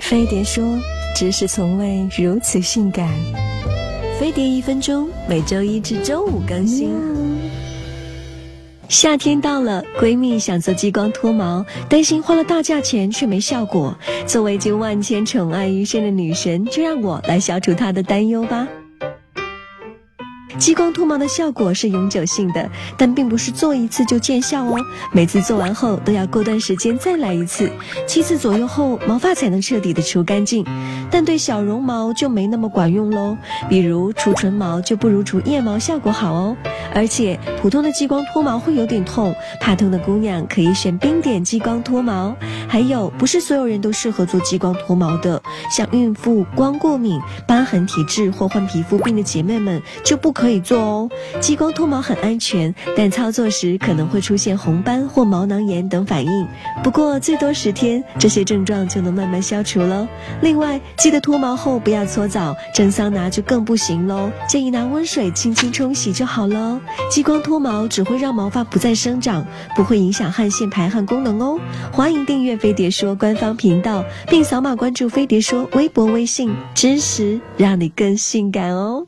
飞碟说：“知识从未如此性感。”飞碟一分钟，每周一至周五更新。夏天到了，闺蜜想做激光脱毛，担心花了大价钱却没效果。作为经万千宠爱于身的女神，就让我来消除她的担忧吧。激光脱毛的效果是永久性的，但并不是做一次就见效哦。每次做完后都要过段时间再来一次，七次左右后毛发才能彻底的除干净。但对小绒毛就没那么管用喽，比如除唇毛就不如除腋毛效果好哦。而且普通的激光脱毛会有点痛，怕痛的姑娘可以选冰点激光脱毛。还有，不是所有人都适合做激光脱毛的，像孕妇、光过敏、疤痕体质或患皮肤病的姐妹们就不可以。做哦，激光脱毛很安全，但操作时可能会出现红斑或毛囊炎等反应。不过最多十天，这些症状就能慢慢消除喽。另外，记得脱毛后不要搓澡，蒸桑拿就更不行喽。建议拿温水轻轻冲洗就好了。激光脱毛只会让毛发不再生长，不会影响汗腺排汗功能哦。欢迎订阅飞碟说官方频道，并扫码关注飞碟说微博、微信，知识让你更性感哦。